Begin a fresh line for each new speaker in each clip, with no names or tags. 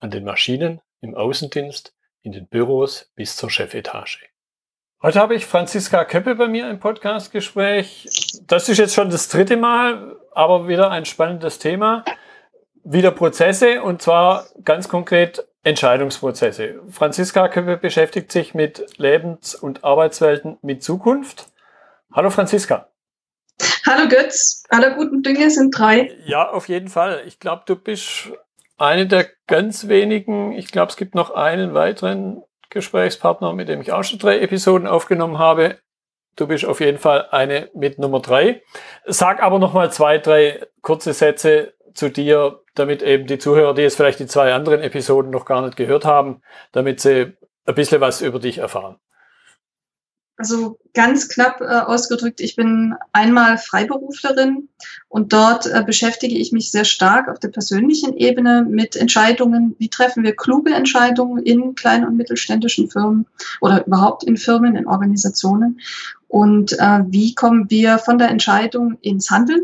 an den Maschinen, im Außendienst, in den Büros bis zur Chefetage. Heute habe ich Franziska Köppe bei mir im Podcastgespräch. Das ist jetzt schon das dritte Mal, aber wieder ein spannendes Thema. Wieder Prozesse und zwar ganz konkret Entscheidungsprozesse. Franziska Köppe beschäftigt sich mit Lebens- und Arbeitswelten mit Zukunft. Hallo Franziska.
Hallo Götz, alle guten Dinge sind drei.
Ja, auf jeden Fall. Ich glaube, du bist eine der ganz wenigen, ich glaube, es gibt noch einen weiteren Gesprächspartner, mit dem ich auch schon drei Episoden aufgenommen habe. Du bist auf jeden Fall eine mit Nummer drei. Sag aber noch mal zwei, drei kurze Sätze zu dir, damit eben die Zuhörer, die jetzt vielleicht die zwei anderen Episoden noch gar nicht gehört haben, damit sie ein bisschen was über dich erfahren.
Also ganz knapp äh, ausgedrückt, ich bin einmal Freiberuflerin und dort äh, beschäftige ich mich sehr stark auf der persönlichen Ebene mit Entscheidungen, wie treffen wir kluge Entscheidungen in kleinen und mittelständischen Firmen oder überhaupt in Firmen, in Organisationen und äh, wie kommen wir von der Entscheidung ins Handeln.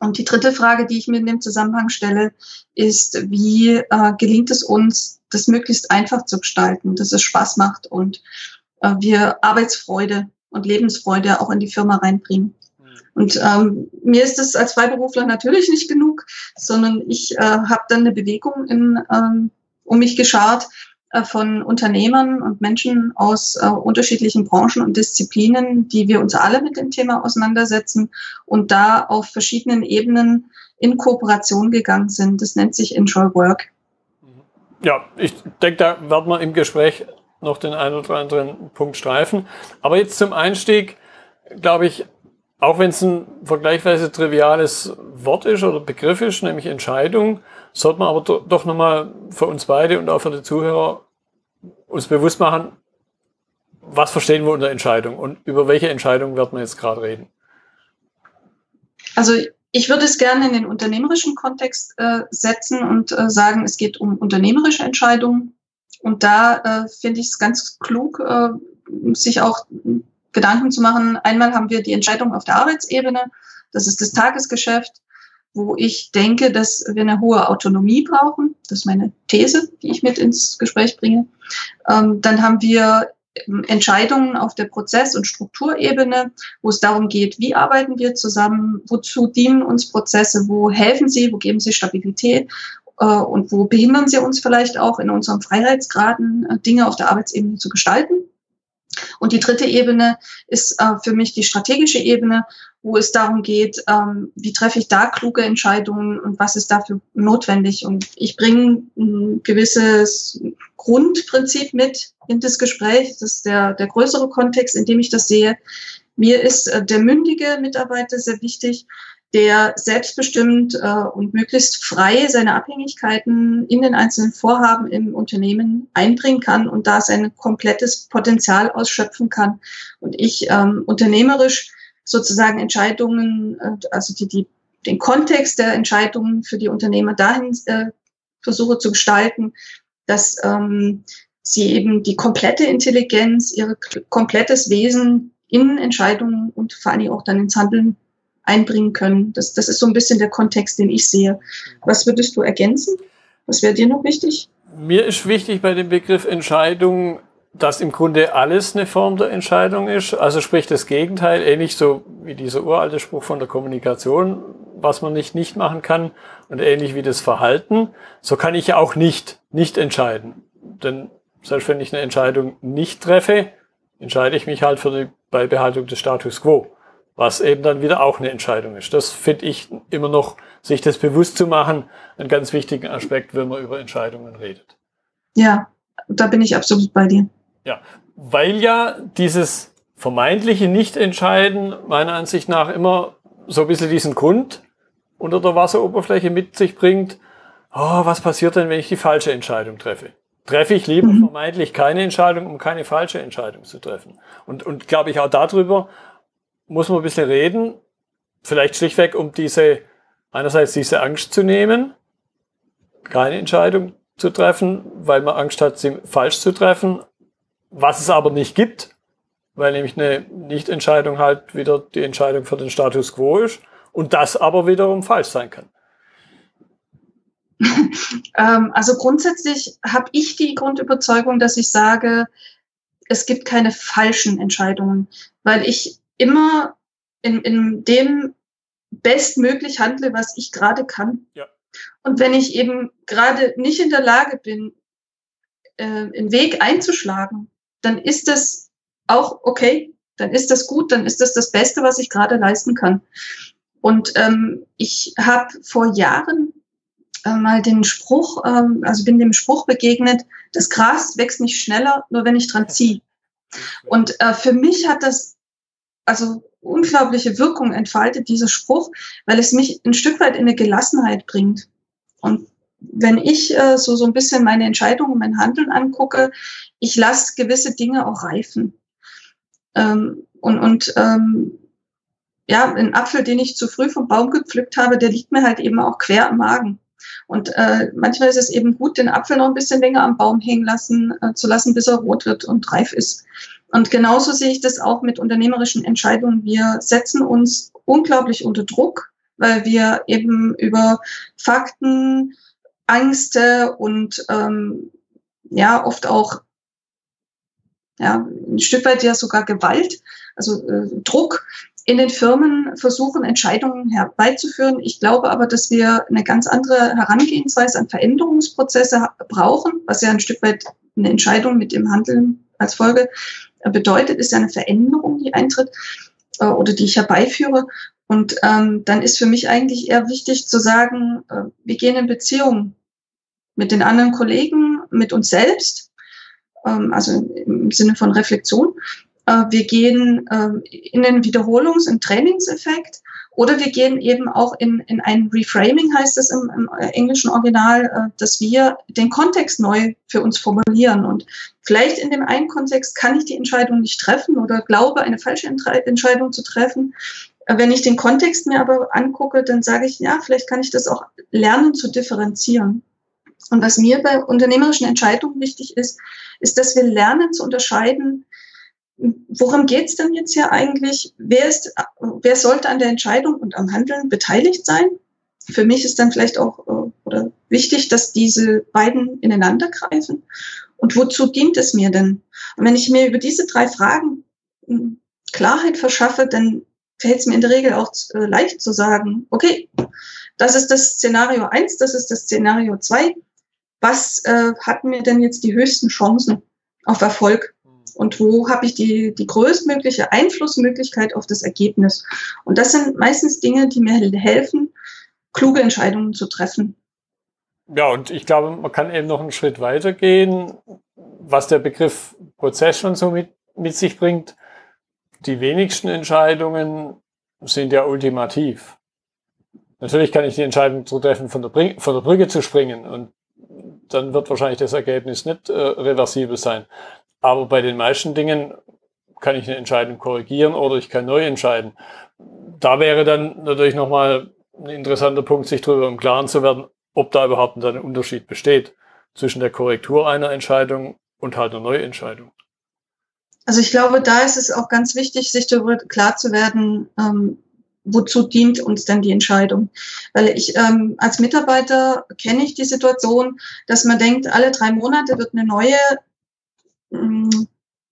Und die dritte Frage, die ich mir in dem Zusammenhang stelle, ist, wie äh, gelingt es uns, das möglichst einfach zu gestalten, dass es Spaß macht und äh, wir Arbeitsfreude und Lebensfreude auch in die Firma reinbringen. Mhm. Und ähm, mir ist es als Freiberufler natürlich nicht genug, sondern ich äh, habe dann eine Bewegung in, ähm, um mich geschart äh, von Unternehmern und Menschen aus äh, unterschiedlichen Branchen und Disziplinen, die wir uns alle mit dem Thema auseinandersetzen und da auf verschiedenen Ebenen in Kooperation gegangen sind. Das nennt sich Enjoy Work.
Ja, ich denke, da werden wir im Gespräch noch den einen oder anderen Punkt streifen. Aber jetzt zum Einstieg, glaube ich, auch wenn es ein vergleichsweise triviales Wort ist oder Begriff ist, nämlich Entscheidung, sollte man aber do, doch nochmal für uns beide und auch für die Zuhörer uns bewusst machen, was verstehen wir unter Entscheidung und über welche Entscheidung wird man jetzt gerade reden?
Also ich würde es gerne in den unternehmerischen Kontext äh, setzen und äh, sagen, es geht um unternehmerische Entscheidungen, und da äh, finde ich es ganz klug, äh, sich auch Gedanken zu machen. Einmal haben wir die Entscheidung auf der Arbeitsebene, das ist das Tagesgeschäft, wo ich denke, dass wir eine hohe Autonomie brauchen. Das ist meine These, die ich mit ins Gespräch bringe. Ähm, dann haben wir Entscheidungen auf der Prozess- und Strukturebene, wo es darum geht, wie arbeiten wir zusammen, wozu dienen uns Prozesse, wo helfen sie, wo geben sie Stabilität und wo behindern sie uns vielleicht auch in unseren Freiheitsgraden, äh, Dinge auf der Arbeitsebene zu gestalten. Und die dritte Ebene ist äh, für mich die strategische Ebene, wo es darum geht, ähm, wie treffe ich da kluge Entscheidungen und was ist dafür notwendig. Und ich bringe ein gewisses Grundprinzip mit in das Gespräch. Das ist der, der größere Kontext, in dem ich das sehe. Mir ist äh, der mündige Mitarbeiter sehr wichtig, der selbstbestimmt äh, und möglichst frei seine Abhängigkeiten in den einzelnen Vorhaben im Unternehmen einbringen kann und da sein komplettes Potenzial ausschöpfen kann. Und ich ähm, unternehmerisch sozusagen Entscheidungen, äh, also die, die, den Kontext der Entscheidungen für die Unternehmer dahin äh, versuche zu gestalten, dass ähm, sie eben die komplette Intelligenz, ihr komplettes Wesen in Entscheidungen und vor allem auch dann ins Handeln einbringen können. Das, das ist so ein bisschen der Kontext, den ich sehe. Was würdest du ergänzen? Was wäre dir noch wichtig?
Mir ist wichtig bei dem Begriff Entscheidung, dass im Grunde alles eine Form der Entscheidung ist. Also sprich das Gegenteil, ähnlich so wie dieser uralte Spruch von der Kommunikation, was man nicht nicht machen kann und ähnlich wie das Verhalten. So kann ich ja auch nicht nicht entscheiden. Denn selbst wenn ich eine Entscheidung nicht treffe, entscheide ich mich halt für die Beibehaltung des Status quo was eben dann wieder auch eine Entscheidung ist. Das finde ich immer noch, sich das bewusst zu machen, einen ganz wichtigen Aspekt, wenn man über Entscheidungen redet.
Ja, da bin ich absolut bei dir.
Ja, weil ja dieses vermeintliche Nichtentscheiden meiner Ansicht nach immer so ein bisschen diesen Grund unter der Wasseroberfläche mit sich bringt, oh, was passiert denn, wenn ich die falsche Entscheidung treffe? Treffe ich lieber mhm. vermeintlich keine Entscheidung, um keine falsche Entscheidung zu treffen? Und, und glaube ich, auch darüber muss man ein bisschen reden, vielleicht schlichtweg, um diese, einerseits diese Angst zu nehmen, keine Entscheidung zu treffen, weil man Angst hat, sie falsch zu treffen, was es aber nicht gibt, weil nämlich eine Nichtentscheidung halt wieder die Entscheidung für den Status quo ist und das aber wiederum falsch sein kann.
ähm, also grundsätzlich habe ich die Grundüberzeugung, dass ich sage, es gibt keine falschen Entscheidungen, weil ich immer in, in dem bestmöglich handle, was ich gerade kann. Ja. Und wenn ich eben gerade nicht in der Lage bin, äh, einen Weg einzuschlagen, dann ist das auch okay, dann ist das gut, dann ist das das Beste, was ich gerade leisten kann. Und ähm, ich habe vor Jahren äh, mal den Spruch, ähm, also bin dem Spruch begegnet, das Gras wächst nicht schneller, nur wenn ich dran ziehe. Und äh, für mich hat das also unglaubliche Wirkung entfaltet, dieser Spruch, weil es mich ein Stück weit in eine Gelassenheit bringt. Und wenn ich äh, so, so ein bisschen meine Entscheidungen, mein Handeln angucke, ich lasse gewisse Dinge auch reifen. Ähm, und und ähm, ja, ein Apfel, den ich zu früh vom Baum gepflückt habe, der liegt mir halt eben auch quer am Magen. Und äh, manchmal ist es eben gut, den Apfel noch ein bisschen länger am Baum hängen lassen, äh, zu lassen, bis er rot wird und reif ist. Und genauso sehe ich das auch mit unternehmerischen Entscheidungen. Wir setzen uns unglaublich unter Druck, weil wir eben über Fakten, Ängste und ähm, ja oft auch ja ein Stück weit ja sogar Gewalt, also äh, Druck in den Firmen versuchen, Entscheidungen herbeizuführen. Ich glaube aber, dass wir eine ganz andere Herangehensweise an Veränderungsprozesse brauchen, was ja ein Stück weit eine Entscheidung mit dem Handeln als Folge bedeutet, ist ja eine Veränderung, die eintritt äh, oder die ich herbeiführe. Und ähm, dann ist für mich eigentlich eher wichtig zu sagen, äh, wir gehen in Beziehung mit den anderen Kollegen, mit uns selbst, ähm, also im Sinne von Reflexion. Äh, wir gehen äh, in den Wiederholungs- und Trainingseffekt oder wir gehen eben auch in, in ein Reframing, heißt es im, im englischen Original, äh, dass wir den Kontext neu für uns formulieren. Und vielleicht in dem einen Kontext kann ich die Entscheidung nicht treffen oder glaube, eine falsche Entscheidung zu treffen. Äh, wenn ich den Kontext mir aber angucke, dann sage ich, ja, vielleicht kann ich das auch lernen zu differenzieren. Und was mir bei unternehmerischen Entscheidungen wichtig ist, ist, dass wir lernen zu unterscheiden, worum geht es denn jetzt hier eigentlich? Wer, ist, wer sollte an der Entscheidung und am Handeln beteiligt sein? Für mich ist dann vielleicht auch äh, oder wichtig, dass diese beiden ineinander greifen. Und wozu dient es mir denn? Und wenn ich mir über diese drei Fragen hm, Klarheit verschaffe, dann fällt es mir in der Regel auch äh, leicht zu sagen, okay, das ist das Szenario eins, das ist das Szenario zwei. Was äh, hat mir denn jetzt die höchsten Chancen auf Erfolg? Und wo habe ich die, die größtmögliche Einflussmöglichkeit auf das Ergebnis. Und das sind meistens Dinge, die mir helfen, kluge Entscheidungen zu treffen.
Ja, und ich glaube, man kann eben noch einen Schritt weiter gehen, was der Begriff Prozess schon so mit, mit sich bringt. Die wenigsten Entscheidungen sind ja ultimativ. Natürlich kann ich die Entscheidung zu treffen, von der, von der Brücke zu springen und dann wird wahrscheinlich das Ergebnis nicht äh, reversibel sein. Aber bei den meisten Dingen kann ich eine Entscheidung korrigieren oder ich kann neu entscheiden. Da wäre dann natürlich nochmal ein interessanter Punkt, sich darüber im Klaren zu werden, ob da überhaupt ein Unterschied besteht zwischen der Korrektur einer Entscheidung und halt einer Neuentscheidung.
Also ich glaube, da ist es auch ganz wichtig, sich darüber klar zu werden, ähm, wozu dient uns denn die Entscheidung? Weil ich ähm, als Mitarbeiter kenne ich die Situation, dass man denkt, alle drei Monate wird eine neue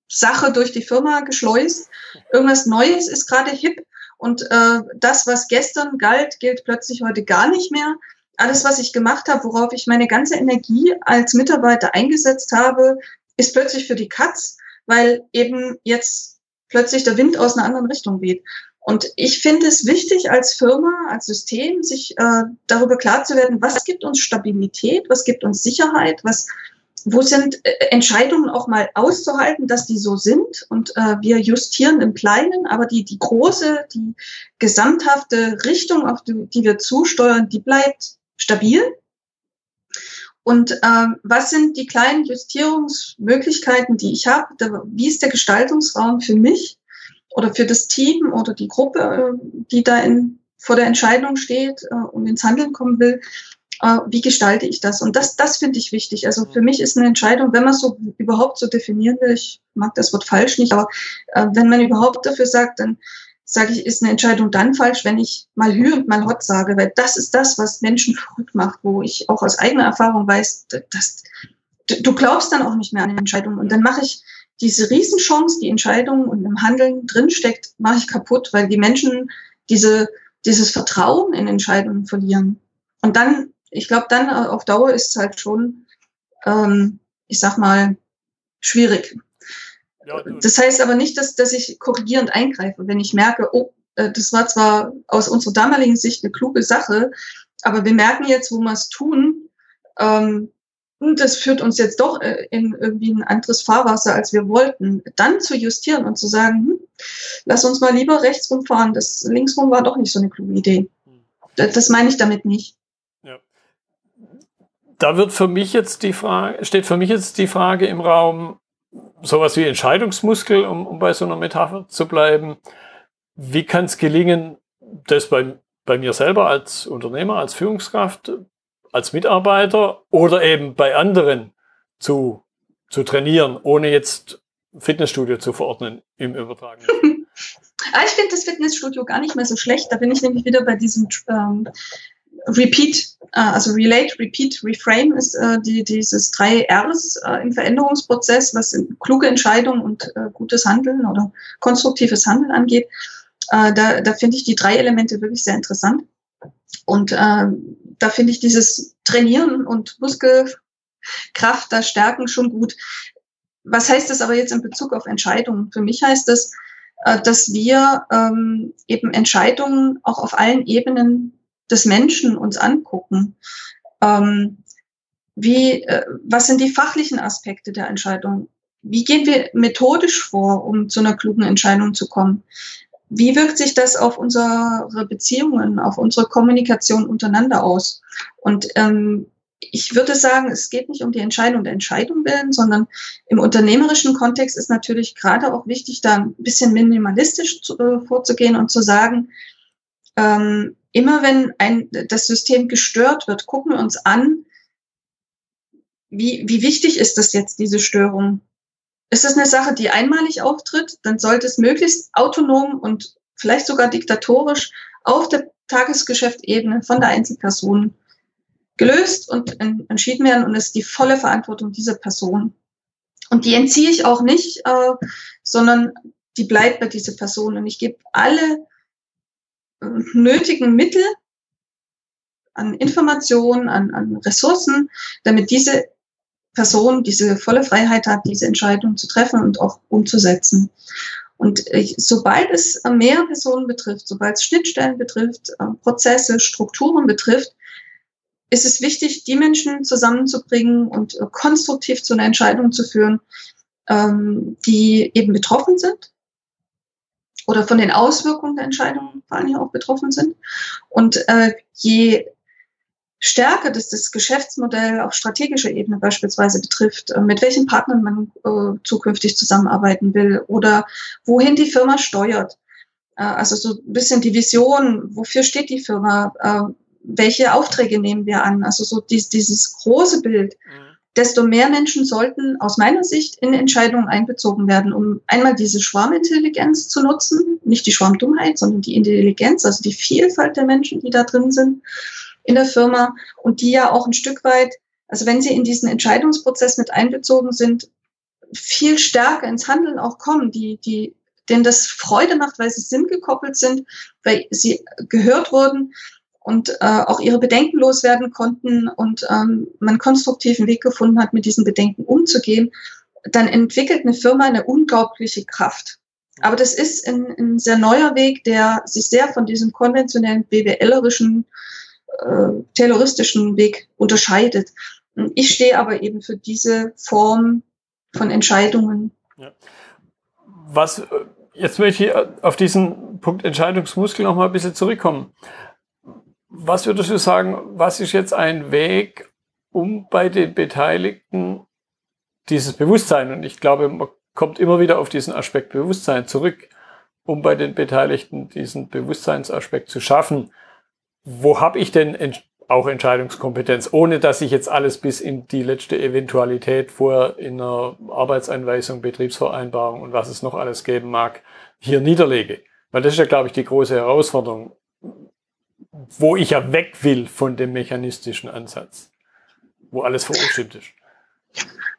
Sache durch die Firma geschleust. Irgendwas Neues ist gerade hip und äh, das, was gestern galt, gilt plötzlich heute gar nicht mehr. Alles, was ich gemacht habe, worauf ich meine ganze Energie als Mitarbeiter eingesetzt habe, ist plötzlich für die Katz, weil eben jetzt plötzlich der Wind aus einer anderen Richtung weht. Und ich finde es wichtig als Firma, als System, sich äh, darüber klar zu werden, was gibt uns Stabilität, was gibt uns Sicherheit, was wo sind äh, Entscheidungen auch mal auszuhalten, dass die so sind und äh, wir justieren im Kleinen, aber die, die große, die gesamthafte Richtung, auf die, die wir zusteuern, die bleibt stabil. Und äh, was sind die kleinen Justierungsmöglichkeiten, die ich habe? Wie ist der Gestaltungsraum für mich oder für das Team oder die Gruppe, äh, die da in, vor der Entscheidung steht äh, und ins Handeln kommen will? Äh, wie gestalte ich das? Und das, das finde ich wichtig. Also für mich ist eine Entscheidung, wenn man so überhaupt so definieren will, ich mag das Wort falsch nicht, aber äh, wenn man überhaupt dafür sagt, dann sage ich, ist eine Entscheidung dann falsch, wenn ich mal Hü und mal Hot sage, weil das ist das, was Menschen verrückt macht, wo ich auch aus eigener Erfahrung weiß, dass du glaubst dann auch nicht mehr an die Entscheidung. Und dann mache ich diese Riesenchance, die Entscheidung und im Handeln drinsteckt, mache ich kaputt, weil die Menschen diese, dieses Vertrauen in Entscheidungen verlieren. Und dann, ich glaube, dann auf Dauer ist es halt schon, ähm, ich sag mal, schwierig das heißt aber nicht, dass, dass ich korrigierend eingreife, wenn ich merke, oh, äh, das war zwar aus unserer damaligen Sicht eine kluge Sache, aber wir merken jetzt, wo wir es tun, ähm, und das führt uns jetzt doch äh, in irgendwie ein anderes Fahrwasser, als wir wollten, dann zu justieren und zu sagen, hm, lass uns mal lieber rechts rumfahren, das linksrum war doch nicht so eine kluge Idee. Das, das meine ich damit nicht.
Da wird für mich jetzt die Frage, steht für mich jetzt die Frage im Raum, sowas wie Entscheidungsmuskel, um, um bei so einer Metapher zu bleiben. Wie kann es gelingen, das bei, bei mir selber als Unternehmer, als Führungskraft, als Mitarbeiter oder eben bei anderen zu, zu trainieren, ohne jetzt Fitnessstudio zu verordnen im Übertragen?
ah, ich finde das Fitnessstudio gar nicht mehr so schlecht. Da bin ich nämlich wieder bei diesem ähm, Repeat, äh, also Relate, Repeat, Reframe ist äh, die, dieses drei Rs äh, im Veränderungsprozess, was kluge Entscheidungen und gutes Handeln oder konstruktives Handeln angeht. da da finde ich die drei Elemente wirklich sehr interessant. Und da finde ich dieses Trainieren und Muskelkraft, da stärken schon gut. Was heißt das aber jetzt in Bezug auf Entscheidungen? Für mich heißt das, dass wir ähm, eben Entscheidungen auch auf allen Ebenen des Menschen uns angucken. Ähm, wie, äh, was sind die fachlichen Aspekte der Entscheidung? Wie gehen wir methodisch vor, um zu einer klugen Entscheidung zu kommen? Wie wirkt sich das auf unsere Beziehungen, auf unsere Kommunikation untereinander aus? Und ähm, ich würde sagen, es geht nicht um die Entscheidung der Entscheidung willen, sondern im unternehmerischen Kontext ist natürlich gerade auch wichtig, da ein bisschen minimalistisch zu, äh, vorzugehen und zu sagen, ähm, immer wenn ein, das System gestört wird, gucken wir uns an, wie, wie wichtig ist das jetzt, diese Störung? Ist es eine Sache, die einmalig auftritt, dann sollte es möglichst autonom und vielleicht sogar diktatorisch auf der Tagesgeschäftebene von der Einzelperson gelöst und entschieden werden und ist die volle Verantwortung dieser Person. Und die entziehe ich auch nicht, äh, sondern die bleibt bei dieser Person. Und ich gebe alle nötigen Mittel an Informationen, an, an Ressourcen, damit diese Person diese volle Freiheit hat, diese Entscheidung zu treffen und auch umzusetzen. Und sobald es mehr Personen betrifft, sobald es Schnittstellen betrifft, äh, Prozesse, Strukturen betrifft, ist es wichtig, die Menschen zusammenzubringen und äh, konstruktiv zu einer Entscheidung zu führen, ähm, die eben betroffen sind oder von den Auswirkungen der Entscheidungen vor allem auch betroffen sind. Und äh, je stärker das das Geschäftsmodell auf strategischer Ebene beispielsweise betrifft, äh, mit welchen Partnern man äh, zukünftig zusammenarbeiten will oder wohin die Firma steuert. Äh, also so ein bisschen die Vision, wofür steht die Firma, äh, welche Aufträge nehmen wir an, also so dies, dieses große Bild. Mhm desto mehr Menschen sollten aus meiner Sicht in Entscheidungen einbezogen werden, um einmal diese Schwarmintelligenz zu nutzen, nicht die Schwarmdummheit, sondern die Intelligenz, also die Vielfalt der Menschen, die da drin sind in der Firma und die ja auch ein Stück weit, also wenn sie in diesen Entscheidungsprozess mit einbezogen sind, viel stärker ins Handeln auch kommen, die, die, denen das Freude macht, weil sie sinngekoppelt sind, weil sie gehört wurden und äh, auch ihre Bedenken loswerden konnten und ähm, man konstruktiven Weg gefunden hat, mit diesen Bedenken umzugehen, dann entwickelt eine Firma eine unglaubliche Kraft. Aber das ist ein, ein sehr neuer Weg, der sich sehr von diesem konventionellen BWLerischen, äh, terroristischen Weg unterscheidet. Ich stehe aber eben für diese Form von Entscheidungen. Ja.
Was, äh, jetzt möchte ich auf diesen Punkt Entscheidungsmuskel noch mal ein bisschen zurückkommen. Was würdest du sagen, was ist jetzt ein Weg, um bei den Beteiligten dieses Bewusstsein, und ich glaube, man kommt immer wieder auf diesen Aspekt Bewusstsein zurück, um bei den Beteiligten diesen Bewusstseinsaspekt zu schaffen. Wo habe ich denn auch Entscheidungskompetenz, ohne dass ich jetzt alles bis in die letzte Eventualität vor in einer Arbeitsanweisung, Betriebsvereinbarung und was es noch alles geben mag, hier niederlege. Weil das ist ja, glaube ich, die große Herausforderung, wo ich ja weg will von dem mechanistischen Ansatz, wo alles vorbestimmt ist.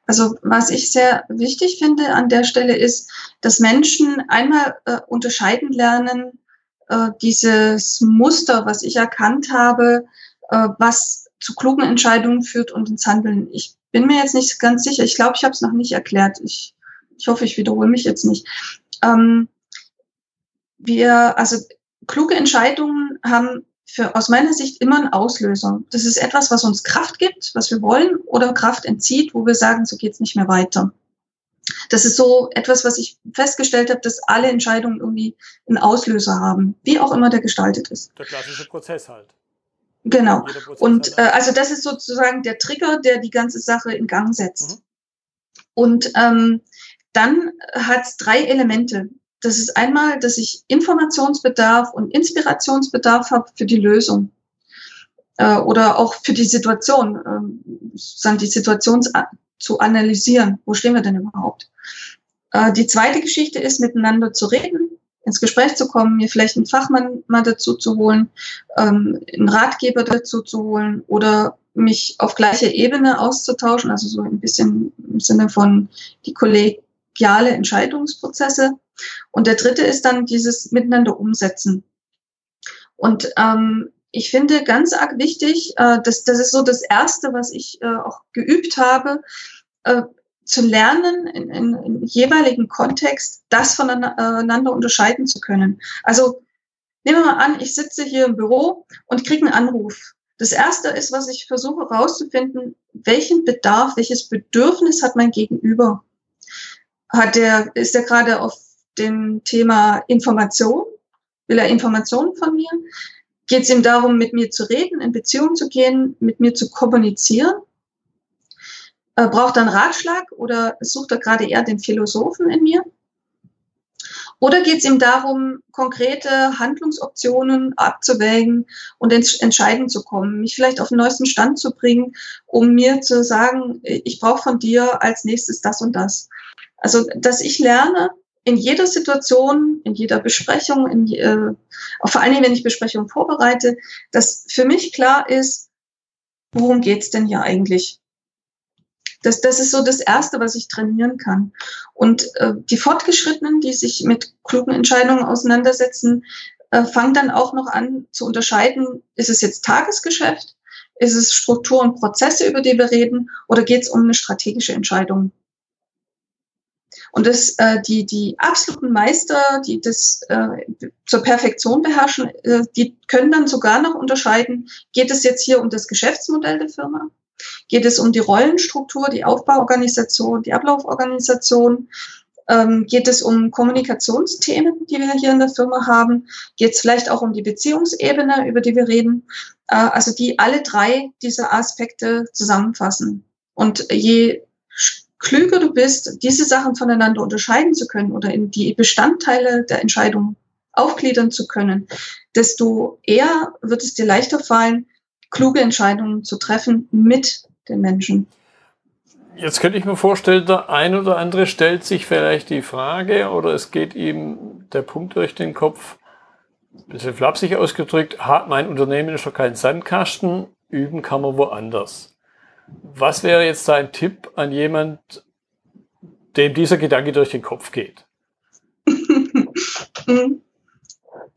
Also was ich sehr wichtig finde an der Stelle ist, dass Menschen einmal äh, unterscheiden lernen, äh, dieses Muster, was ich erkannt habe, äh, was zu klugen Entscheidungen führt und ins Handeln. Ich bin mir jetzt nicht ganz sicher. Ich glaube, ich habe es noch nicht erklärt. Ich, ich hoffe, ich wiederhole mich jetzt nicht. Ähm, wir, also kluge Entscheidungen haben für, aus meiner Sicht immer einen Auslöser. Das ist etwas, was uns Kraft gibt, was wir wollen, oder Kraft entzieht, wo wir sagen, so geht's nicht mehr weiter. Das ist so etwas, was ich festgestellt habe, dass alle Entscheidungen irgendwie einen Auslöser haben, wie auch immer der gestaltet ist.
Der klassische Prozess halt.
Genau. Und äh, also das ist sozusagen der Trigger, der die ganze Sache in Gang setzt. Mhm. Und ähm, dann hat es drei Elemente. Das ist einmal, dass ich Informationsbedarf und Inspirationsbedarf habe für die Lösung äh, oder auch für die Situation, äh, die Situation zu analysieren. Wo stehen wir denn überhaupt? Äh, die zweite Geschichte ist, miteinander zu reden, ins Gespräch zu kommen, mir vielleicht einen Fachmann mal dazu zu holen, ähm, einen Ratgeber dazu zu holen oder mich auf gleicher Ebene auszutauschen, also so ein bisschen im Sinne von die kollegiale Entscheidungsprozesse und der dritte ist dann dieses Miteinander umsetzen. Und ähm, ich finde ganz arg wichtig, äh, das, das ist so das Erste, was ich äh, auch geübt habe, äh, zu lernen, in, in, in jeweiligen Kontext das voneinander unterscheiden zu können. Also nehmen wir mal an, ich sitze hier im Büro und kriege einen Anruf. Das Erste ist, was ich versuche herauszufinden, welchen Bedarf, welches Bedürfnis hat mein Gegenüber? Hat der, ist er gerade auf dem Thema Information. Will er Informationen von mir? Geht es ihm darum, mit mir zu reden, in Beziehung zu gehen, mit mir zu kommunizieren? Äh, braucht er einen Ratschlag oder sucht er gerade eher den Philosophen in mir? Oder geht es ihm darum, konkrete Handlungsoptionen abzuwägen und ins Entscheiden zu kommen, mich vielleicht auf den neuesten Stand zu bringen, um mir zu sagen, ich brauche von dir als nächstes das und das. Also, dass ich lerne, in jeder Situation, in jeder Besprechung, in, äh, vor allen Dingen, wenn ich Besprechungen vorbereite, dass für mich klar ist, worum geht's denn hier eigentlich? Das, das ist so das Erste, was ich trainieren kann. Und äh, die Fortgeschrittenen, die sich mit klugen Entscheidungen auseinandersetzen, äh, fangen dann auch noch an zu unterscheiden, ist es jetzt Tagesgeschäft, ist es Struktur und Prozesse, über die wir reden, oder geht es um eine strategische Entscheidung? Und das, äh, die, die absoluten Meister, die das äh, zur Perfektion beherrschen, äh, die können dann sogar noch unterscheiden, geht es jetzt hier um das Geschäftsmodell der Firma? Geht es um die Rollenstruktur, die Aufbauorganisation, die Ablauforganisation? Ähm, geht es um Kommunikationsthemen, die wir hier in der Firma haben? Geht es vielleicht auch um die Beziehungsebene, über die wir reden? Äh, also die alle drei diese Aspekte zusammenfassen. Und je klüger du bist, diese Sachen voneinander unterscheiden zu können oder in die Bestandteile der Entscheidung aufgliedern zu können, desto eher wird es dir leichter fallen, kluge Entscheidungen zu treffen mit den Menschen.
Jetzt könnte ich mir vorstellen, der ein oder andere stellt sich vielleicht die Frage oder es geht ihm der Punkt durch den Kopf, ein bisschen flapsig ausgedrückt, hat mein Unternehmen ist schon kein Sandkasten, üben kann man woanders. Was wäre jetzt dein Tipp an jemand, dem dieser Gedanke durch den Kopf geht?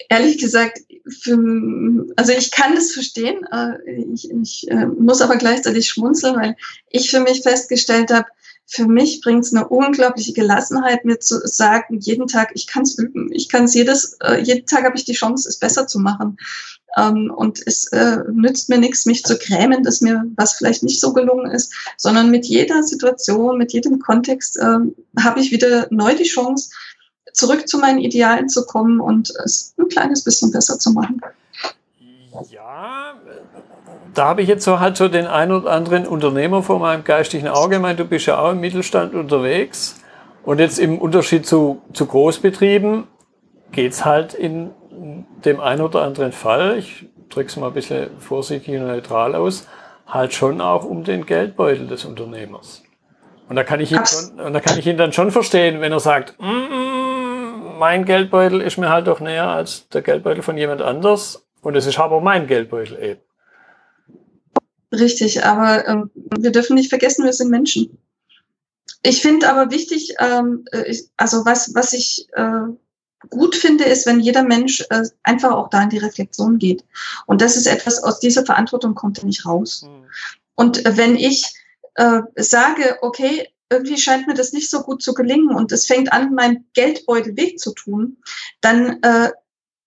Ehrlich gesagt, für, also ich kann das verstehen. Äh, ich, ich äh, muss aber gleichzeitig schmunzeln, weil ich für mich festgestellt habe, für mich bringt es eine unglaubliche Gelassenheit, mir zu sagen, jeden Tag, ich kann es üben. Ich kann es jedes, äh, jeden Tag habe ich die Chance, es besser zu machen. Ähm, und es äh, nützt mir nichts, mich zu grämen, dass mir was vielleicht nicht so gelungen ist, sondern mit jeder Situation, mit jedem Kontext äh, habe ich wieder neu die Chance, zurück zu meinen Idealen zu kommen und es ein kleines bisschen besser zu machen.
Ja, da habe ich jetzt so halt so den ein oder anderen Unternehmer vor meinem geistigen Auge. Ich meine, du bist ja auch im Mittelstand unterwegs. Und jetzt im Unterschied zu, zu Großbetrieben geht's halt in dem einen oder anderen Fall, ich drücke es mal ein bisschen vorsichtig und neutral aus, halt schon auch um den Geldbeutel des Unternehmers. Und da kann ich ihn, schon, und da kann ich ihn dann schon verstehen, wenn er sagt, mm, mm, mein Geldbeutel ist mir halt doch näher als der Geldbeutel von jemand anders. Und es ist aber mein Geldbeutel eben.
Richtig, aber ähm, wir dürfen nicht vergessen, wir sind Menschen. Ich finde aber wichtig, ähm, äh, also was, was ich äh, gut finde, ist, wenn jeder Mensch äh, einfach auch da in die Reflexion geht. Und das ist etwas, aus dieser Verantwortung kommt er nicht raus. Mhm. Und äh, wenn ich äh, sage, okay, irgendwie scheint mir das nicht so gut zu gelingen und es fängt an, meinem Geldbeutel weh zu tun, dann äh,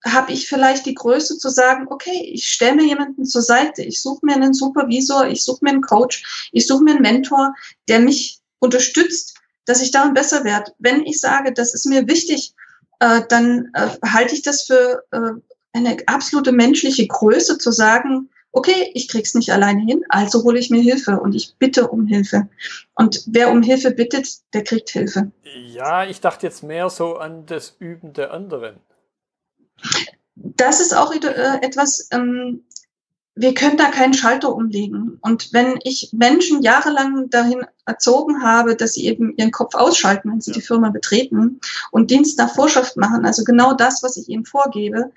habe ich vielleicht die Größe zu sagen, okay, ich stelle mir jemanden zur Seite, ich suche mir einen Supervisor, ich suche mir einen Coach, ich suche mir einen Mentor, der mich unterstützt, dass ich darin besser werde. Wenn ich sage, das ist mir wichtig, äh, dann äh, halte ich das für äh, eine absolute menschliche Größe zu sagen, okay, ich krieg's nicht alleine hin, also hole ich mir Hilfe und ich bitte um Hilfe. Und wer um Hilfe bittet, der kriegt Hilfe.
Ja, ich dachte jetzt mehr so an das Üben der anderen.
Das ist auch äh, etwas, ähm, wir können da keinen Schalter umlegen. Und wenn ich Menschen jahrelang dahin erzogen habe, dass sie eben ihren Kopf ausschalten, wenn sie ja. die Firma betreten und Dienst nach Vorschrift machen, also genau das, was ich ihnen vorgebe,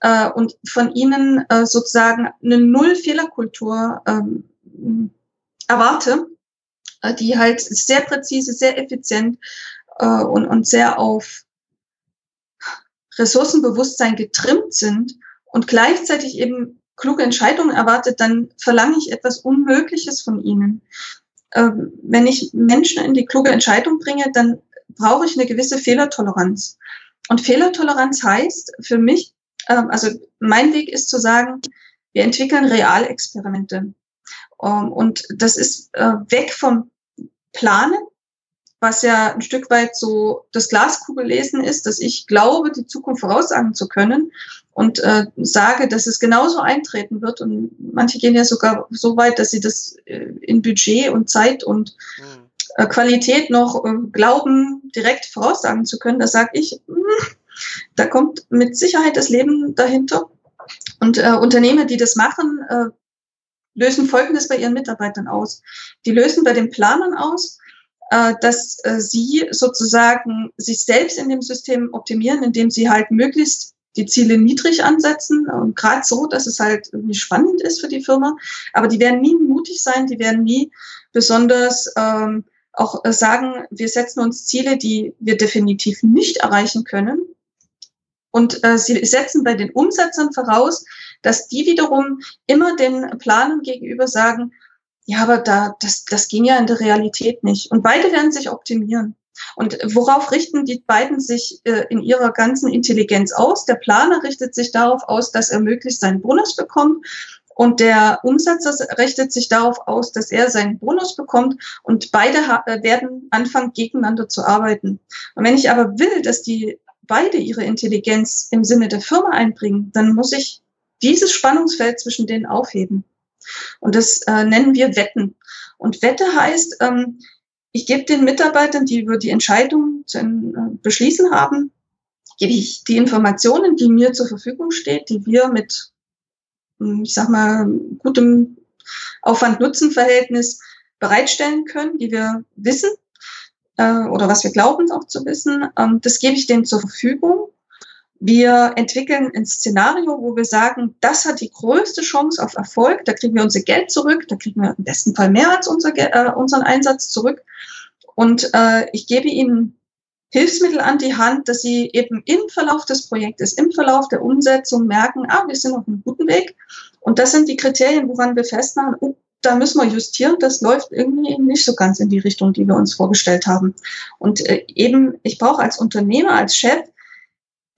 äh, und von ihnen äh, sozusagen eine Null-Fehlerkultur ähm, erwarte, äh, die halt sehr präzise, sehr effizient äh, und, und sehr auf Ressourcenbewusstsein getrimmt sind und gleichzeitig eben kluge Entscheidungen erwartet, dann verlange ich etwas Unmögliches von ihnen. Ähm, wenn ich Menschen in die kluge Entscheidung bringe, dann brauche ich eine gewisse Fehlertoleranz. Und Fehlertoleranz heißt für mich, ähm, also mein Weg ist zu sagen, wir entwickeln Realexperimente. Ähm, und das ist äh, weg vom Planen, was ja ein Stück weit so das Glaskugellesen ist, dass ich glaube, die Zukunft voraussagen zu können und äh, sage, dass es genauso eintreten wird. Und manche gehen ja sogar so weit, dass sie das äh, in Budget und Zeit und äh, Qualität noch äh, glauben, direkt voraussagen zu können. Da sage ich, mh, hm, da kommt mit Sicherheit das Leben dahinter. Und äh, Unternehmer, die das machen, äh, lösen Folgendes bei ihren Mitarbeitern aus. Die lösen bei den Planern aus, äh, dass äh, sie sozusagen sich selbst in dem System optimieren, indem sie halt möglichst die Ziele niedrig ansetzen und gerade so, dass es halt irgendwie spannend ist für die Firma. Aber die werden nie mutig sein, die werden nie besonders ähm, auch sagen, wir setzen uns Ziele, die wir definitiv nicht erreichen können. Und äh, sie setzen bei den Umsetzern voraus, dass die wiederum immer den Planern gegenüber sagen, ja, aber da, das, das ging ja in der Realität nicht. Und beide werden sich optimieren. Und worauf richten die beiden sich äh, in ihrer ganzen Intelligenz aus? Der Planer richtet sich darauf aus, dass er möglichst seinen Bonus bekommt. Und der Umsetzer richtet sich darauf aus, dass er seinen Bonus bekommt. Und beide äh, werden anfangen, gegeneinander zu arbeiten. Und wenn ich aber will, dass die beide ihre Intelligenz im Sinne der Firma einbringen, dann muss ich dieses Spannungsfeld zwischen denen aufheben. Und das äh, nennen wir Wetten. Und Wette heißt, ähm, ich gebe den Mitarbeitern, die über die Entscheidung zu äh, beschließen haben, gebe ich die Informationen, die mir zur Verfügung steht, die wir mit, hm, ich sag mal, gutem Aufwand-Nutzen-Verhältnis bereitstellen können, die wir wissen äh, oder was wir glauben auch zu wissen. Ähm, das gebe ich denen zur Verfügung wir entwickeln ein Szenario, wo wir sagen, das hat die größte Chance auf Erfolg. Da kriegen wir unser Geld zurück. Da kriegen wir im besten Fall mehr als unser, äh, unseren Einsatz zurück. Und äh, ich gebe Ihnen Hilfsmittel an die Hand, dass Sie eben im Verlauf des Projektes, im Verlauf der Umsetzung merken, ah, wir sind auf einem guten Weg. Und das sind die Kriterien, woran wir festmachen, oh, da müssen wir justieren, das läuft irgendwie nicht so ganz in die Richtung, die wir uns vorgestellt haben. Und äh, eben, ich brauche als Unternehmer, als Chef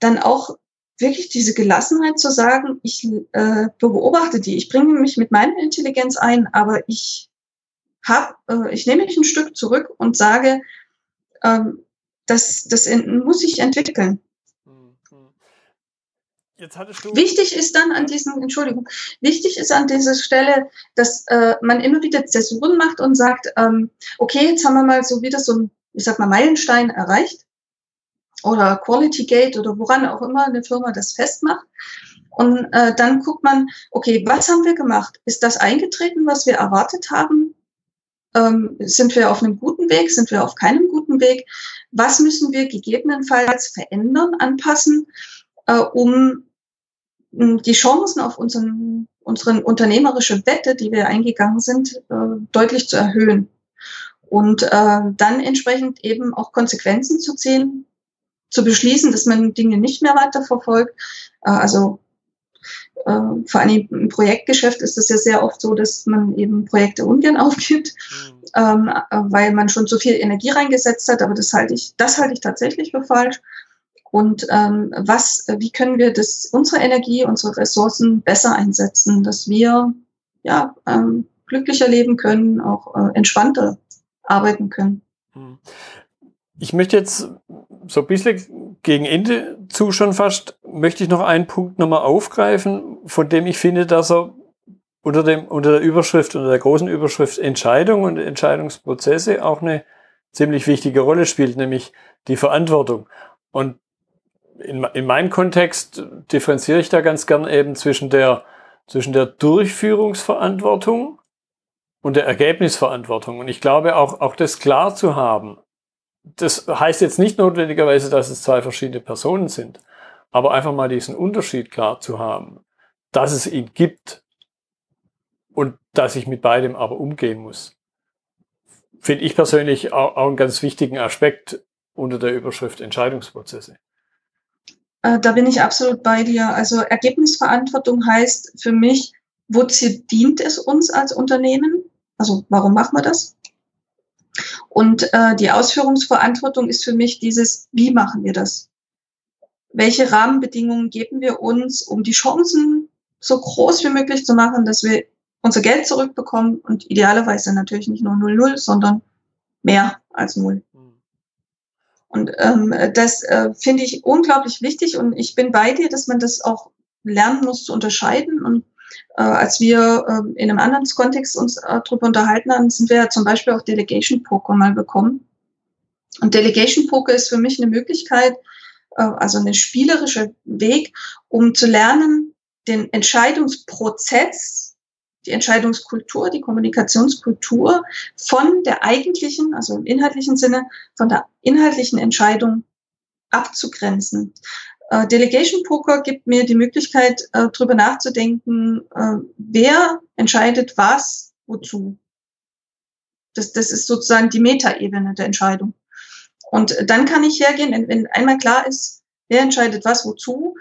dann auch wirklich diese Gelassenheit zu sagen, ich äh, beobachte die, ich bringe mich mit meiner Intelligenz ein, aber ich hab, äh, ich nehme mich ein Stück zurück und sage, ähm, das, das muss ich entwickeln. Jetzt hattest du wichtig ist dann an diesen, Entschuldigung, wichtig ist an dieser Stelle, dass äh, man immer wieder Zäsuren macht und sagt, ähm, okay, jetzt haben wir mal so wieder so ein, ich sag mal, Meilenstein erreicht oder Quality Gate oder woran auch immer eine Firma das festmacht. Und äh, dann guckt man, okay, was haben wir gemacht? Ist das eingetreten, was wir erwartet haben? Ähm, sind wir auf einem guten Weg? Sind wir auf keinem guten Weg? Was müssen wir gegebenenfalls verändern, anpassen, äh, um die Chancen auf unseren, unseren unternehmerische Wette, die wir eingegangen sind, äh, deutlich zu erhöhen? Und äh, dann entsprechend eben auch Konsequenzen zu ziehen, zu beschließen, dass man Dinge nicht mehr weiter verfolgt. Äh, also äh, vor allem im Projektgeschäft ist es ja sehr oft so, dass man eben Projekte ungern aufgibt, mhm. ähm, äh, weil man schon so viel Energie reingesetzt hat. Aber das halte ich, das halte ich tatsächlich für falsch. Und ähm, was, wie können wir das, unsere Energie, unsere Ressourcen besser einsetzen, dass wir ja ähm, glücklicher leben können, auch äh, entspannter arbeiten können. Mhm.
Ich möchte jetzt so ein bisschen gegen Ende zu schon fast, möchte ich noch einen Punkt nochmal aufgreifen, von dem ich finde, dass er unter, dem, unter der Überschrift, unter der großen Überschrift Entscheidung und Entscheidungsprozesse auch eine ziemlich wichtige Rolle spielt, nämlich die Verantwortung. Und in, in meinem Kontext differenziere ich da ganz gern eben zwischen der, zwischen der Durchführungsverantwortung und der Ergebnisverantwortung. Und ich glaube, auch, auch das klar zu haben, das heißt jetzt nicht notwendigerweise, dass es zwei verschiedene Personen sind, aber einfach mal diesen Unterschied klar zu haben, dass es ihn gibt und dass ich mit beidem aber umgehen muss, finde ich persönlich auch, auch einen ganz wichtigen Aspekt unter der Überschrift Entscheidungsprozesse.
Äh, da bin ich absolut bei dir. Also Ergebnisverantwortung heißt für mich, wozu dient es uns als Unternehmen? Also warum machen wir das? Und äh, die Ausführungsverantwortung ist für mich dieses, wie machen wir das? Welche Rahmenbedingungen geben wir uns, um die Chancen so groß wie möglich zu machen, dass wir unser Geld zurückbekommen und idealerweise natürlich nicht nur 0,0, sondern mehr als 0. Hm. Und ähm, das äh, finde ich unglaublich wichtig und ich bin bei dir, dass man das auch lernen muss zu unterscheiden und äh, als wir äh, in einem anderen Kontext uns äh, darüber unterhalten haben, sind wir ja zum Beispiel auch Delegation Poker mal bekommen. Und Delegation Poker ist für mich eine Möglichkeit, äh, also ein spielerischer Weg, um zu lernen, den Entscheidungsprozess, die Entscheidungskultur, die Kommunikationskultur von der eigentlichen, also im inhaltlichen Sinne, von der inhaltlichen Entscheidung abzugrenzen. Äh, Delegation Poker gibt mir die Möglichkeit, äh, darüber nachzudenken, äh, wer entscheidet was, wozu. Das, das ist sozusagen die Metaebene der Entscheidung. Und dann kann ich hergehen, wenn, einmal klar ist, wer entscheidet was, wozu,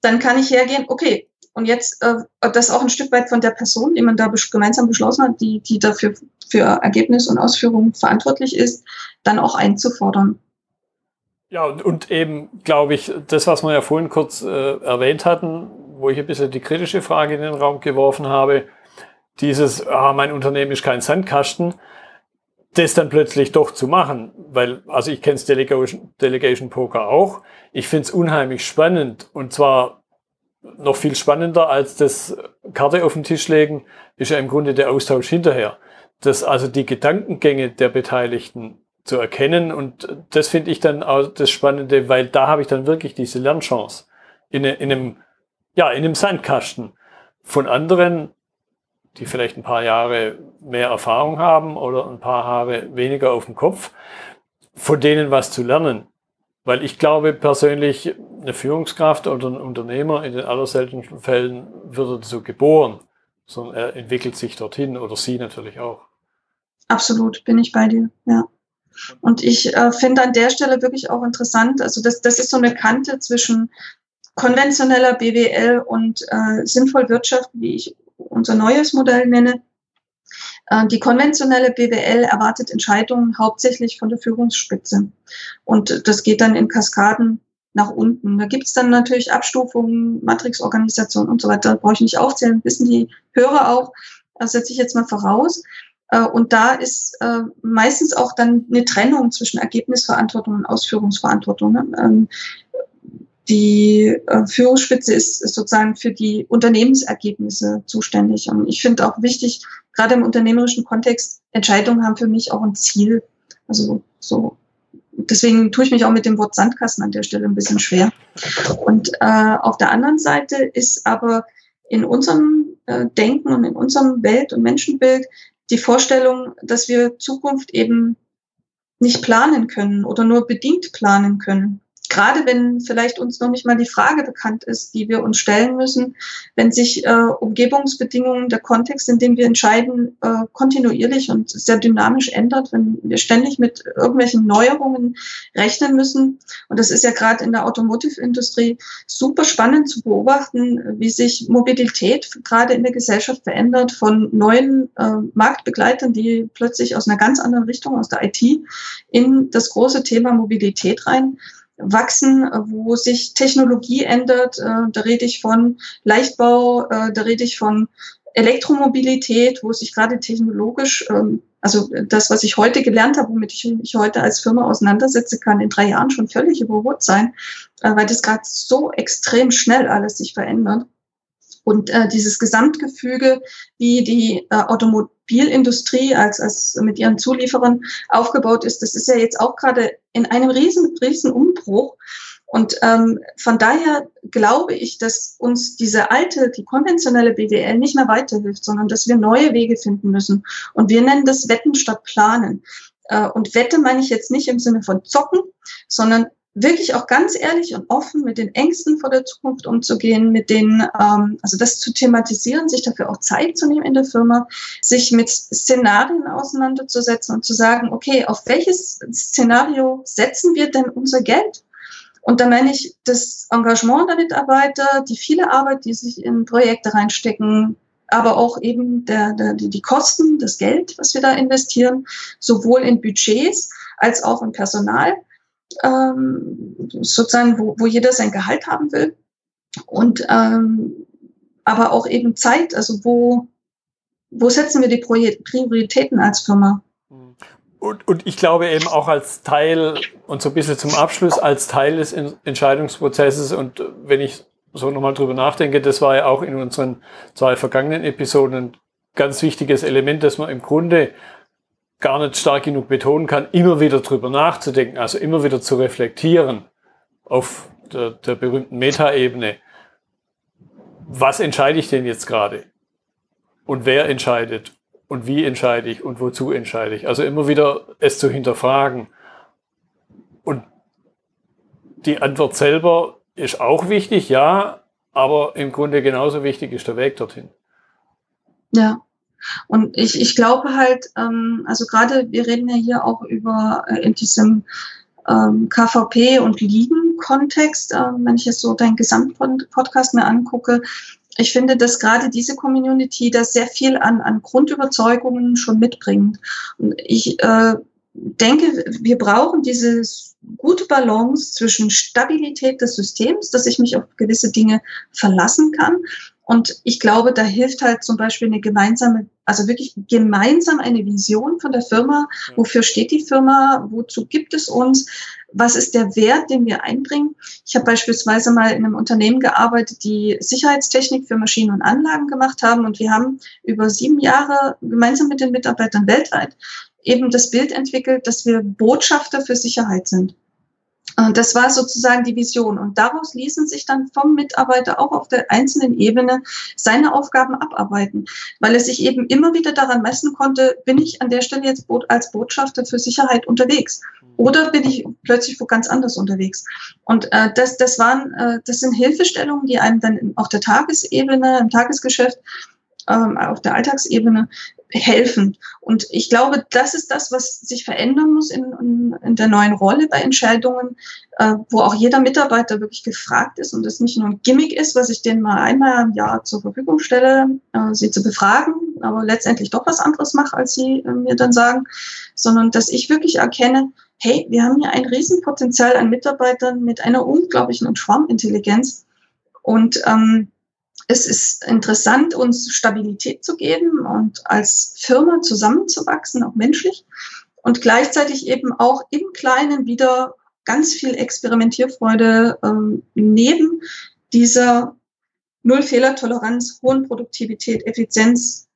dann kann ich hergehen, okay, und jetzt äh, das auch ein Stück weit von der Person, die man da gemeinsam beschlossen hat, die, die dafür für Ergebnis und Ausführung verantwortlich ist, dann auch einzufordern.
Ja, und, und eben, glaube ich, das, was wir ja vorhin kurz äh, erwähnt hatten, wo ich ein bisschen die kritische Frage in den Raum geworfen habe, dieses, ah, mein Unternehmen ist kein Sandkasten, das dann plötzlich doch zu machen, weil, also ich kenne Delegation, Delegation Poker auch, ich finde es unheimlich spannend und zwar noch viel spannender als das Karte auf den Tisch legen, ist ja im Grunde der Austausch hinterher. Dass also die Gedankengänge der Beteiligten zu erkennen. Und das finde ich dann auch das Spannende, weil da habe ich dann wirklich diese Lernchance in, in einem, ja, in einem Sandkasten von anderen, die vielleicht ein paar Jahre mehr Erfahrung haben oder ein paar Jahre weniger auf dem Kopf, von denen was zu lernen. Weil ich glaube persönlich, eine Führungskraft oder ein Unternehmer in den allerseltensten Fällen wird so geboren, sondern er entwickelt sich dorthin oder sie natürlich auch.
Absolut, bin ich bei dir, ja. Und ich äh, finde an der Stelle wirklich auch interessant, also das, das ist so eine Kante zwischen konventioneller BWL und äh, sinnvoll Wirtschaft, wie ich unser neues Modell nenne. Äh, die konventionelle BWL erwartet Entscheidungen hauptsächlich von der Führungsspitze. Und das geht dann in Kaskaden nach unten. Da gibt es dann natürlich Abstufungen, Matrixorganisation und so weiter. Da brauche ich nicht aufzählen, wissen die Hörer auch. Das setze ich jetzt mal voraus. Äh, und da ist äh, meistens auch dann eine Trennung zwischen Ergebnisverantwortung und Ausführungsverantwortung. Ne? Ähm, die äh, Führungsspitze ist, sozusagen für die Unternehmensergebnisse zuständig. Und ich finde auch wichtig, gerade im unternehmerischen Kontext, Entscheidungen haben für mich auch ein Ziel. Also so deswegen tue ich mich auch mit dem Wort Sandkasten an der Stelle ein bisschen schwer. Und äh, auf der anderen Seite ist aber in unserem äh, Denken und in unserem Welt- und Menschenbild die Vorstellung, dass wir Zukunft eben nicht planen können oder nur bedingt planen können gerade wenn vielleicht uns noch nicht mal die Frage bekannt ist, die wir uns stellen müssen, wenn sich äh, Umgebungsbedingungen, der Kontext, in dem wir entscheiden, äh, kontinuierlich und sehr dynamisch ändert, wenn wir ständig mit irgendwelchen Neuerungen rechnen müssen. Und das ist ja gerade in der Automotive-Industrie super spannend zu beobachten, wie sich Mobilität gerade in der Gesellschaft verändert von neuen äh, Marktbegleitern, die plötzlich aus einer ganz anderen Richtung, aus der IT, in das große Thema Mobilität rein wachsen, wo sich Technologie ändert. Äh, da rede ich von Leichtbau, äh, da rede ich von Elektromobilität, wo sich gerade technologisch, ähm, also das, was ich heute gelernt habe, womit ich mich heute als Firma auseinandersetze, kann in drei Jahren schon völlig überholt sein, äh, weil das gerade so extrem schnell alles sich verändert. Und äh, dieses Gesamtgefüge, wie die äh, Automobilindustrie als, als mit ihren Zulieferern aufgebaut ist, das ist ja jetzt auch gerade in einem riesen, riesen Umbruch. Und ähm, von daher glaube ich, dass uns diese alte, die konventionelle BWL nicht mehr weiterhilft, sondern dass wir neue Wege finden müssen. Und wir nennen das Wetten statt Planen. Äh, und Wette meine ich jetzt nicht im Sinne von Zocken, sondern wirklich auch ganz ehrlich und offen mit den Ängsten vor der Zukunft umzugehen, mit den, ähm, also das zu thematisieren, sich dafür auch Zeit zu nehmen in der Firma, sich mit Szenarien auseinanderzusetzen und zu sagen, okay, auf welches Szenario setzen wir denn unser Geld? Und da meine ich das Engagement der Mitarbeiter, die viele Arbeit, die sich in Projekte reinstecken, aber auch eben der, der, die Kosten, das Geld, was wir da investieren, sowohl in Budgets als auch in Personal ähm, sozusagen, wo, wo jeder sein Gehalt haben will. Und ähm, aber auch eben Zeit, also wo, wo setzen wir die Prioritäten als Firma?
Und, und ich glaube eben auch als Teil, und so ein bisschen zum Abschluss, als Teil des Entscheidungsprozesses, und wenn ich so nochmal drüber nachdenke, das war ja auch in unseren zwei vergangenen Episoden ein ganz wichtiges Element, dass man im Grunde gar nicht stark genug betonen kann, immer wieder drüber nachzudenken, also immer wieder zu reflektieren auf der, der berühmten Metaebene. Was entscheide ich denn jetzt gerade? Und wer entscheidet? Und wie entscheide ich? Und wozu entscheide ich? Also immer wieder es zu hinterfragen. Und die Antwort selber ist auch wichtig, ja, aber im Grunde genauso wichtig ist der Weg dorthin.
Ja, und ich, ich glaube halt, ähm, also gerade wir reden ja hier auch über äh, in diesem ähm, KVP und Ligen-Kontext, äh, wenn ich jetzt so deinen Gesamtpodcast mir angucke, ich finde, dass gerade diese Community da sehr viel an, an Grundüberzeugungen schon mitbringt. Und ich äh, denke, wir brauchen diese gute Balance zwischen Stabilität des Systems, dass ich mich auf gewisse Dinge verlassen kann, und ich glaube, da hilft halt zum Beispiel eine gemeinsame, also wirklich gemeinsam eine Vision von der Firma. Wofür steht die Firma? Wozu gibt es uns? Was ist der Wert, den wir einbringen? Ich habe beispielsweise mal in einem Unternehmen gearbeitet, die Sicherheitstechnik für Maschinen und Anlagen gemacht haben. Und wir haben über sieben Jahre gemeinsam mit den Mitarbeitern weltweit eben das Bild entwickelt, dass wir Botschafter für Sicherheit sind. Das war sozusagen die Vision. Und daraus ließen sich dann vom Mitarbeiter auch auf der einzelnen Ebene seine Aufgaben abarbeiten, weil er sich eben immer wieder daran messen konnte, bin ich an der Stelle jetzt als Botschafter für Sicherheit unterwegs oder bin ich plötzlich wo ganz anders unterwegs. Und äh, das, das waren, äh, das sind Hilfestellungen, die einem dann auf der Tagesebene, im Tagesgeschäft ähm, auf der Alltagsebene helfen. Und ich glaube, das ist das, was sich verändern muss in, in, in der neuen Rolle bei Entscheidungen, äh, wo auch jeder Mitarbeiter wirklich gefragt ist und es nicht nur ein Gimmick ist, was ich denen mal einmal im Jahr zur Verfügung stelle, äh, sie zu befragen, aber letztendlich doch was anderes mache, als sie äh, mir dann sagen, sondern dass ich wirklich erkenne, hey, wir haben hier ein Riesenpotenzial an Mitarbeitern mit einer unglaublichen und Schwarmintelligenz und ähm, es ist interessant, uns Stabilität zu geben und als Firma zusammenzuwachsen, auch menschlich und gleichzeitig eben auch im Kleinen wieder ganz viel Experimentierfreude ähm, neben dieser Null-Fehler-Toleranz, hohen Produktivität, Effizienz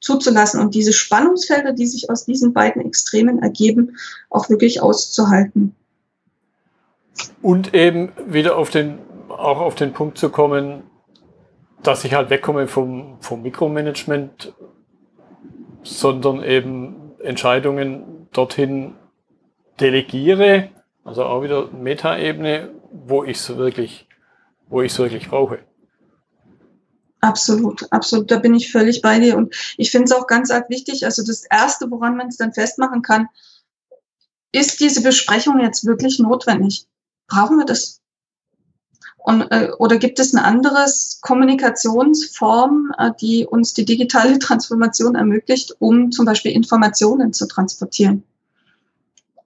zuzulassen und diese Spannungsfelder, die sich aus diesen beiden Extremen ergeben, auch wirklich auszuhalten.
Und eben wieder auf den, auch auf den Punkt zu kommen, dass ich halt wegkomme vom, vom Mikromanagement, sondern eben Entscheidungen dorthin delegiere, also auch wieder Metaebene, wo ich es wirklich, wo ich es wirklich brauche.
Absolut, absolut. Da bin ich völlig bei dir. Und ich finde es auch ganz arg wichtig. Also das Erste, woran man es dann festmachen kann, ist diese Besprechung jetzt wirklich notwendig? Brauchen wir das? Und, äh, oder gibt es eine andere Kommunikationsform, äh, die uns die digitale Transformation ermöglicht, um zum Beispiel Informationen zu transportieren?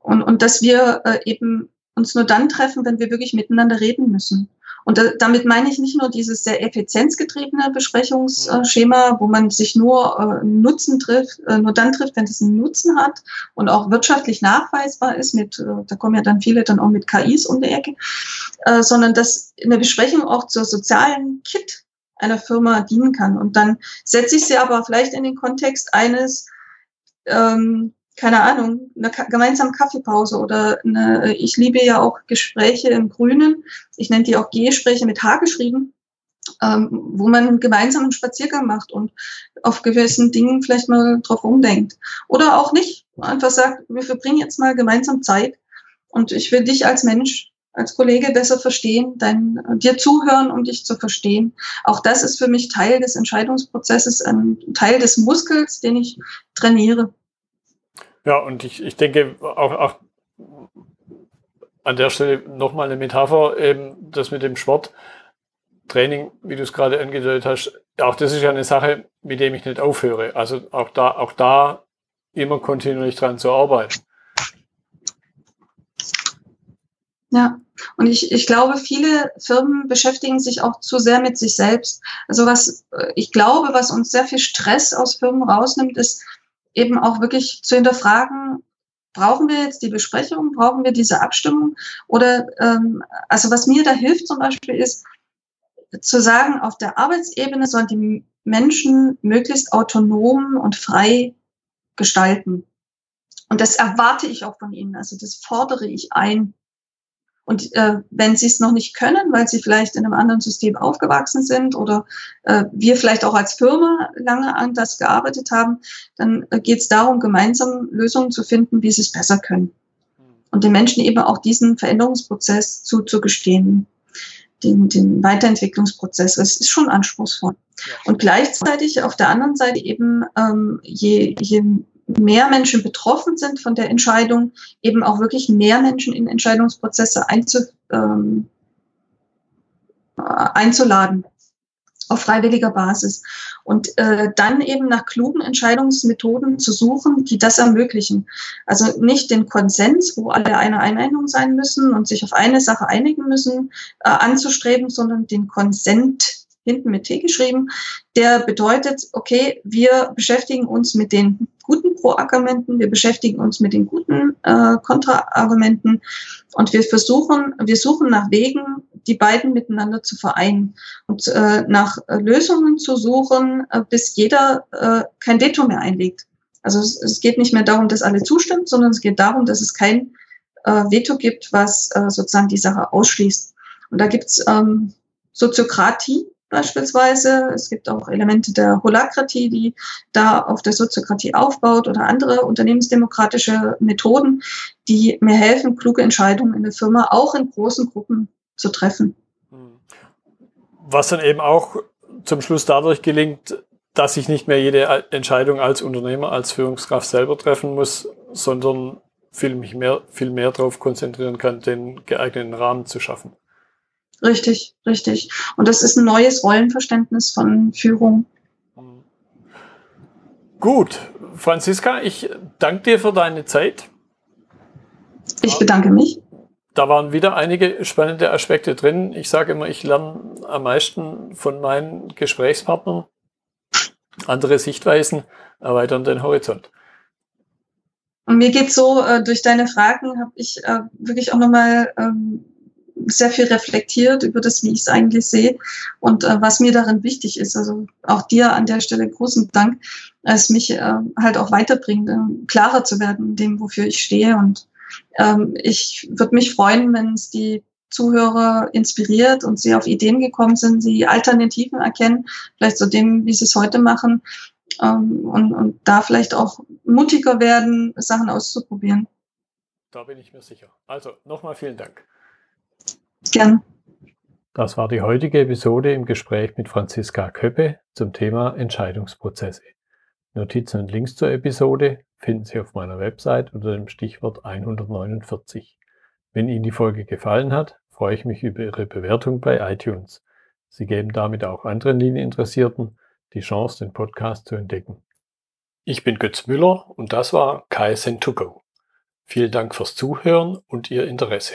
Und, und dass wir äh, eben uns nur dann treffen, wenn wir wirklich miteinander reden müssen. Und da, damit meine ich nicht nur dieses sehr effizienzgetriebene Besprechungsschema, wo man sich nur äh, Nutzen trifft, äh, nur dann trifft, wenn es einen Nutzen hat und auch wirtschaftlich nachweisbar ist. Mit, äh, da kommen ja dann viele dann auch mit KIs um die Ecke, äh, sondern dass eine Besprechung auch zur sozialen Kit einer Firma dienen kann. Und dann setze ich sie aber vielleicht in den Kontext eines ähm, keine Ahnung, eine gemeinsame Kaffeepause oder eine, ich liebe ja auch Gespräche im Grünen. Ich nenne die auch Gespräche mit H geschrieben, ähm, wo man gemeinsam einen Spaziergang macht und auf gewissen Dingen vielleicht mal drauf umdenkt. Oder auch nicht. Einfach sagt, wir verbringen jetzt mal gemeinsam Zeit und ich will dich als Mensch, als Kollege besser verstehen, dein, dir zuhören, um dich zu verstehen. Auch das ist für mich Teil des Entscheidungsprozesses, ein Teil des Muskels, den ich trainiere.
Ja, und ich, ich denke auch, auch an der Stelle nochmal eine Metapher, eben das mit dem Sporttraining, wie du es gerade angedeutet hast, auch das ist ja eine Sache, mit dem ich nicht aufhöre. Also auch da, auch da immer kontinuierlich dran zu arbeiten.
Ja, und ich, ich glaube, viele Firmen beschäftigen sich auch zu sehr mit sich selbst. Also was ich glaube, was uns sehr viel Stress aus Firmen rausnimmt, ist, eben auch wirklich zu hinterfragen, brauchen wir jetzt die Besprechung, brauchen wir diese Abstimmung? Oder ähm, also was mir da hilft zum Beispiel ist, zu sagen, auf der Arbeitsebene sollen die Menschen möglichst autonom und frei gestalten. Und das erwarte ich auch von ihnen. Also das fordere ich ein. Und äh, wenn sie es noch nicht können, weil sie vielleicht in einem anderen System aufgewachsen sind oder äh, wir vielleicht auch als Firma lange an das gearbeitet haben, dann äh, geht es darum, gemeinsam Lösungen zu finden, wie sie es besser können. Und den Menschen eben auch diesen Veränderungsprozess zuzugestehen, den, den Weiterentwicklungsprozess. Das ist schon anspruchsvoll. Und gleichzeitig auf der anderen Seite eben, ähm, je, je mehr Menschen betroffen sind von der Entscheidung, eben auch wirklich mehr Menschen in Entscheidungsprozesse einzu, ähm, äh, einzuladen auf freiwilliger Basis und äh, dann eben nach klugen Entscheidungsmethoden zu suchen, die das ermöglichen. Also nicht den Konsens, wo alle einer Einmeinung sein müssen und sich auf eine Sache einigen müssen, äh, anzustreben, sondern den Konsent hinten mit T geschrieben, der bedeutet, okay, wir beschäftigen uns mit den guten Pro-Argumenten, wir beschäftigen uns mit den guten äh, Kontra-Argumenten und wir versuchen, wir suchen nach Wegen, die beiden miteinander zu vereinen und äh, nach Lösungen zu suchen, äh, bis jeder äh, kein Veto mehr einlegt. Also es, es, geht nicht mehr darum, dass alle zustimmen, sondern es geht darum, dass es kein äh, Veto gibt, was äh, sozusagen die Sache ausschließt. Und da gibt's ähm, Soziokratie, beispielsweise. Es gibt auch Elemente der Holakratie, die da auf der Soziokratie aufbaut oder andere unternehmensdemokratische Methoden, die mir helfen, kluge Entscheidungen in der Firma auch in großen Gruppen zu treffen.
Was dann eben auch zum Schluss dadurch gelingt, dass ich nicht mehr jede Entscheidung als Unternehmer, als Führungskraft selber treffen muss, sondern viel, mich mehr, viel mehr darauf konzentrieren kann, den geeigneten Rahmen zu schaffen.
Richtig, richtig. Und das ist ein neues Rollenverständnis von Führung.
Gut, Franziska, ich danke dir für deine Zeit.
Ich bedanke mich.
Da waren wieder einige spannende Aspekte drin. Ich sage immer, ich lerne am meisten von meinen Gesprächspartnern. Andere Sichtweisen erweitern den Horizont.
Und mir geht so, äh, durch deine Fragen habe ich äh, wirklich auch nochmal ähm, sehr viel reflektiert über das, wie ich es eigentlich sehe und äh, was mir darin wichtig ist. Also auch dir an der Stelle großen Dank, es mich äh, halt auch weiterbringt, äh, klarer zu werden in dem, wofür ich stehe. Und ähm, ich würde mich freuen, wenn es die Zuhörer inspiriert und sie auf Ideen gekommen sind, sie Alternativen erkennen, vielleicht so dem, wie sie es heute machen ähm, und, und da vielleicht auch mutiger werden, Sachen auszuprobieren.
Da bin ich mir sicher. Also nochmal vielen Dank.
Gern.
Das war die heutige Episode im Gespräch mit Franziska Köppe zum Thema Entscheidungsprozesse. Notizen und Links zur Episode finden Sie auf meiner Website unter dem Stichwort 149. Wenn Ihnen die Folge gefallen hat, freue ich mich über Ihre Bewertung bei iTunes. Sie geben damit auch anderen Linieninteressierten die Chance, den Podcast zu entdecken. Ich bin Götz Müller und das war KSN2Go. Vielen Dank fürs Zuhören und Ihr Interesse.